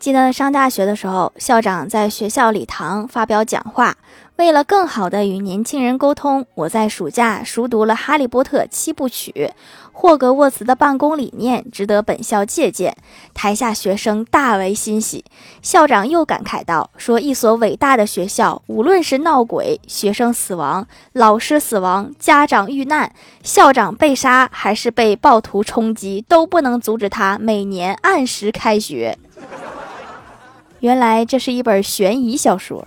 记得上大学的时候，校长在学校礼堂发表讲话。为了更好地与年轻人沟通，我在暑假熟读了《哈利波特》七部曲。霍格沃茨的办公理念值得本校借鉴。台下学生大为欣喜。校长又感慨道：“说一所伟大的学校，无论是闹鬼、学生死亡、老师死亡、家长遇难、校长被杀，还是被暴徒冲击，都不能阻止他每年按时开学。”原来这是一本悬疑小说。